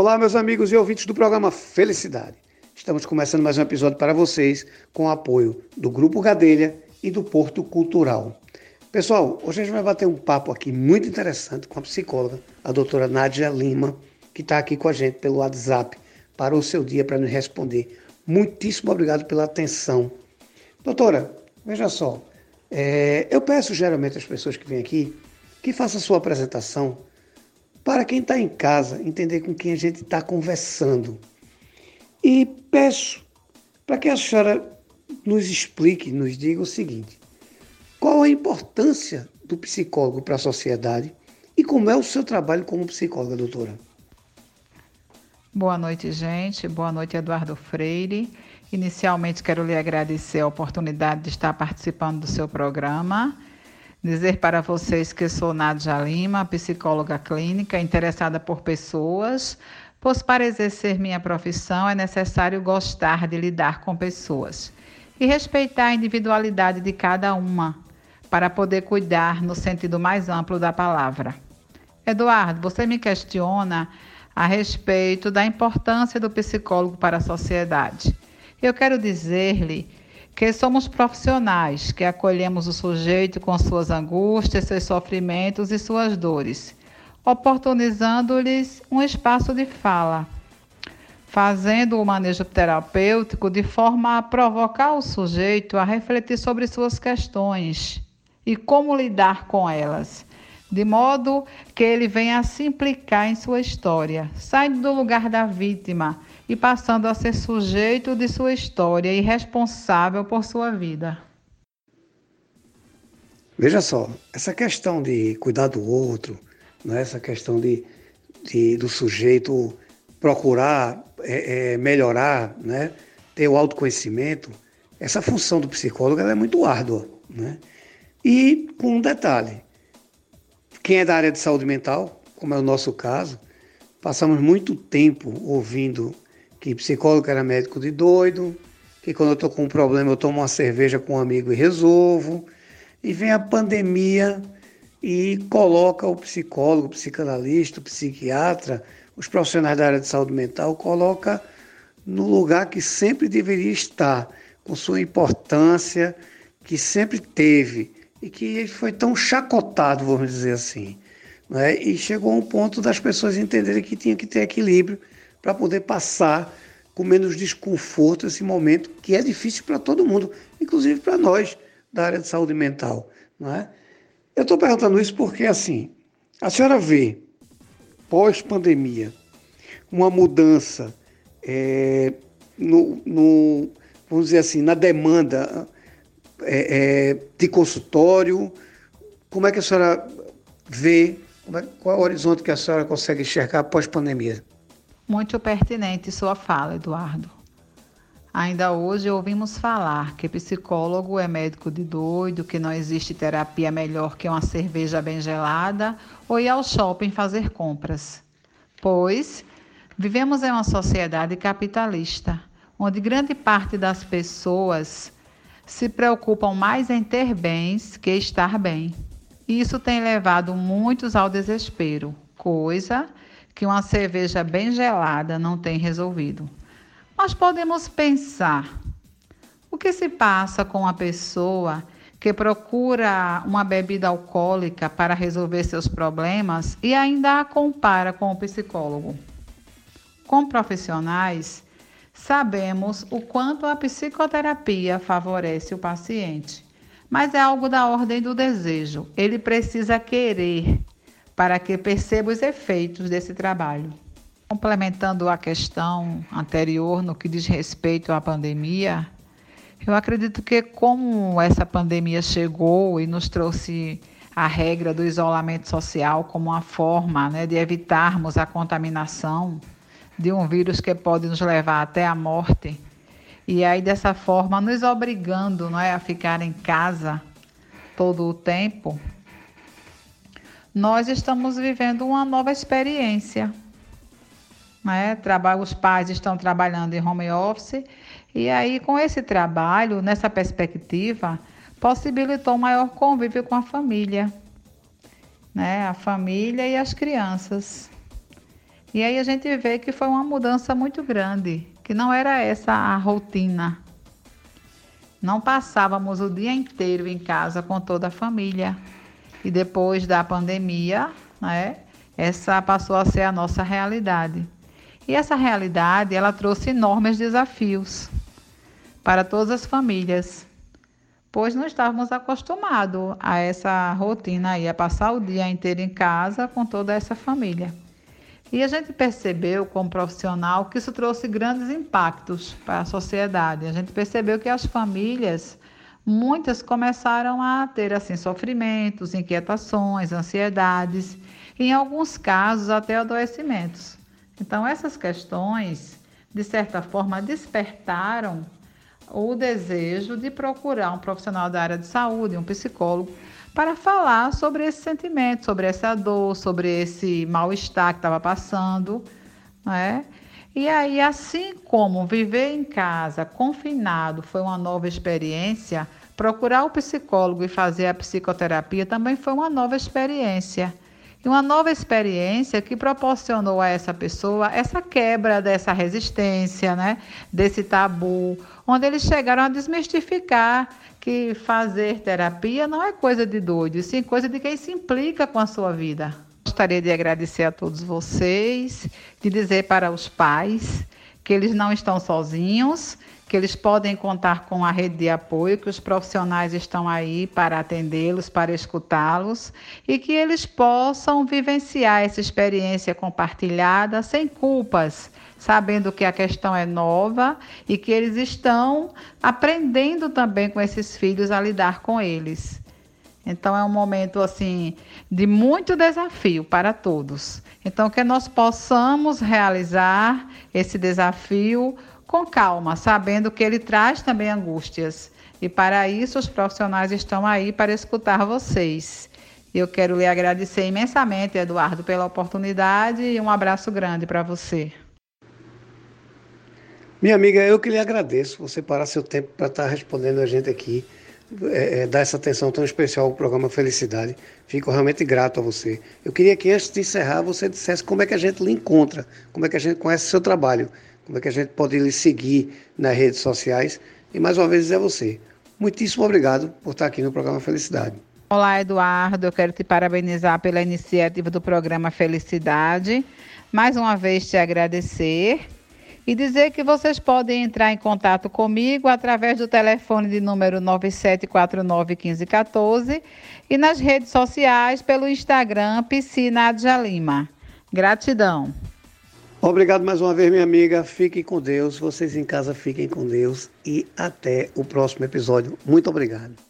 Olá, meus amigos e ouvintes do programa Felicidade. Estamos começando mais um episódio para vocês com o apoio do Grupo Gadelha e do Porto Cultural. Pessoal, hoje a gente vai bater um papo aqui muito interessante com a psicóloga, a doutora Nádia Lima, que está aqui com a gente pelo WhatsApp para o seu dia para nos responder. Muitíssimo obrigado pela atenção. Doutora, veja só, é, eu peço geralmente às pessoas que vêm aqui que façam sua apresentação para quem está em casa entender com quem a gente está conversando. E peço para que a senhora nos explique, nos diga o seguinte: qual a importância do psicólogo para a sociedade e como é o seu trabalho como psicóloga, doutora? Boa noite, gente. Boa noite, Eduardo Freire. Inicialmente, quero lhe agradecer a oportunidade de estar participando do seu programa. Dizer para vocês que sou Nádia Lima, psicóloga clínica, interessada por pessoas, pois para exercer minha profissão é necessário gostar de lidar com pessoas e respeitar a individualidade de cada uma, para poder cuidar no sentido mais amplo da palavra. Eduardo, você me questiona a respeito da importância do psicólogo para a sociedade. Eu quero dizer-lhe que somos profissionais que acolhemos o sujeito com suas angústias, seus sofrimentos e suas dores, oportunizando-lhes um espaço de fala, fazendo o manejo terapêutico de forma a provocar o sujeito a refletir sobre suas questões e como lidar com elas de modo que ele venha a se implicar em sua história, saindo do lugar da vítima e passando a ser sujeito de sua história e responsável por sua vida. Veja só, essa questão de cuidar do outro, né, essa questão de, de do sujeito procurar é, é, melhorar, né, ter o autoconhecimento, essa função do psicólogo é muito árdua. Né? E com um detalhe, quem é da área de saúde mental, como é o nosso caso, passamos muito tempo ouvindo que psicólogo era médico de doido, que quando eu estou com um problema eu tomo uma cerveja com um amigo e resolvo. E vem a pandemia e coloca o psicólogo, o psicanalista, o psiquiatra, os profissionais da área de saúde mental, coloca no lugar que sempre deveria estar, com sua importância, que sempre teve e que foi tão chacotado, vamos dizer assim. Né? E chegou um ponto das pessoas entenderem que tinha que ter equilíbrio para poder passar com menos desconforto esse momento que é difícil para todo mundo, inclusive para nós da área de saúde mental. Né? Eu estou perguntando isso porque, assim, a senhora vê, pós-pandemia, uma mudança é, no, no, vamos dizer assim, na demanda é, é, de consultório? Como é que a senhora vê, é, qual é o horizonte que a senhora consegue enxergar pós-pandemia? Muito pertinente sua fala, Eduardo. Ainda hoje ouvimos falar que psicólogo é médico de doido, que não existe terapia melhor que uma cerveja bem gelada ou ir ao shopping fazer compras. Pois vivemos em uma sociedade capitalista, onde grande parte das pessoas se preocupam mais em ter bens que estar bem. Isso tem levado muitos ao desespero, coisa que uma cerveja bem gelada não tem resolvido. Mas podemos pensar: o que se passa com a pessoa que procura uma bebida alcoólica para resolver seus problemas e ainda a compara com o psicólogo? Com profissionais Sabemos o quanto a psicoterapia favorece o paciente, mas é algo da ordem do desejo. Ele precisa querer para que perceba os efeitos desse trabalho. Complementando a questão anterior no que diz respeito à pandemia, eu acredito que como essa pandemia chegou e nos trouxe a regra do isolamento social como uma forma né, de evitarmos a contaminação, de um vírus que pode nos levar até a morte. E aí, dessa forma, nos obrigando não é, a ficar em casa todo o tempo, nós estamos vivendo uma nova experiência. Né? Os pais estão trabalhando em home office, e aí, com esse trabalho, nessa perspectiva, possibilitou um maior convívio com a família, né? a família e as crianças. E aí a gente vê que foi uma mudança muito grande, que não era essa a rotina. Não passávamos o dia inteiro em casa com toda a família. E depois da pandemia, né, essa passou a ser a nossa realidade. E essa realidade, ela trouxe enormes desafios para todas as famílias, pois não estávamos acostumados a essa rotina aí, a passar o dia inteiro em casa com toda essa família. E a gente percebeu, como profissional, que isso trouxe grandes impactos para a sociedade. A gente percebeu que as famílias, muitas começaram a ter assim sofrimentos, inquietações, ansiedades, em alguns casos até adoecimentos. Então, essas questões, de certa forma, despertaram o desejo de procurar um profissional da área de saúde, um psicólogo, para falar sobre esse sentimento, sobre essa dor, sobre esse mal-estar que estava passando, né? E aí, assim como viver em casa, confinado, foi uma nova experiência, procurar o psicólogo e fazer a psicoterapia também foi uma nova experiência. E uma nova experiência que proporcionou a essa pessoa essa quebra dessa resistência, né? desse tabu, onde eles chegaram a desmistificar que fazer terapia não é coisa de doido, sim coisa de quem se implica com a sua vida. Gostaria de agradecer a todos vocês, de dizer para os pais que eles não estão sozinhos, que eles podem contar com a rede de apoio, que os profissionais estão aí para atendê-los, para escutá-los e que eles possam vivenciar essa experiência compartilhada sem culpas, sabendo que a questão é nova e que eles estão aprendendo também com esses filhos a lidar com eles. Então é um momento assim de muito desafio para todos. Então que nós possamos realizar esse desafio com calma, sabendo que ele traz também angústias. E para isso, os profissionais estão aí para escutar vocês. Eu quero lhe agradecer imensamente, Eduardo, pela oportunidade e um abraço grande para você. Minha amiga, eu que lhe agradeço você parar seu tempo para estar respondendo a gente aqui, é, é, dar essa atenção tão especial ao programa Felicidade. Fico realmente grato a você. Eu queria que antes de encerrar você dissesse como é que a gente lhe encontra, como é que a gente conhece o seu trabalho como é que a gente pode lhe seguir nas redes sociais. E mais uma vez é você. Muitíssimo obrigado por estar aqui no programa Felicidade. Olá, Eduardo. Eu quero te parabenizar pela iniciativa do programa Felicidade. Mais uma vez te agradecer e dizer que vocês podem entrar em contato comigo através do telefone de número 97491514 e nas redes sociais pelo Instagram Piscina Adjalima. Gratidão. Obrigado mais uma vez, minha amiga. Fiquem com Deus. Vocês em casa fiquem com Deus. E até o próximo episódio. Muito obrigado.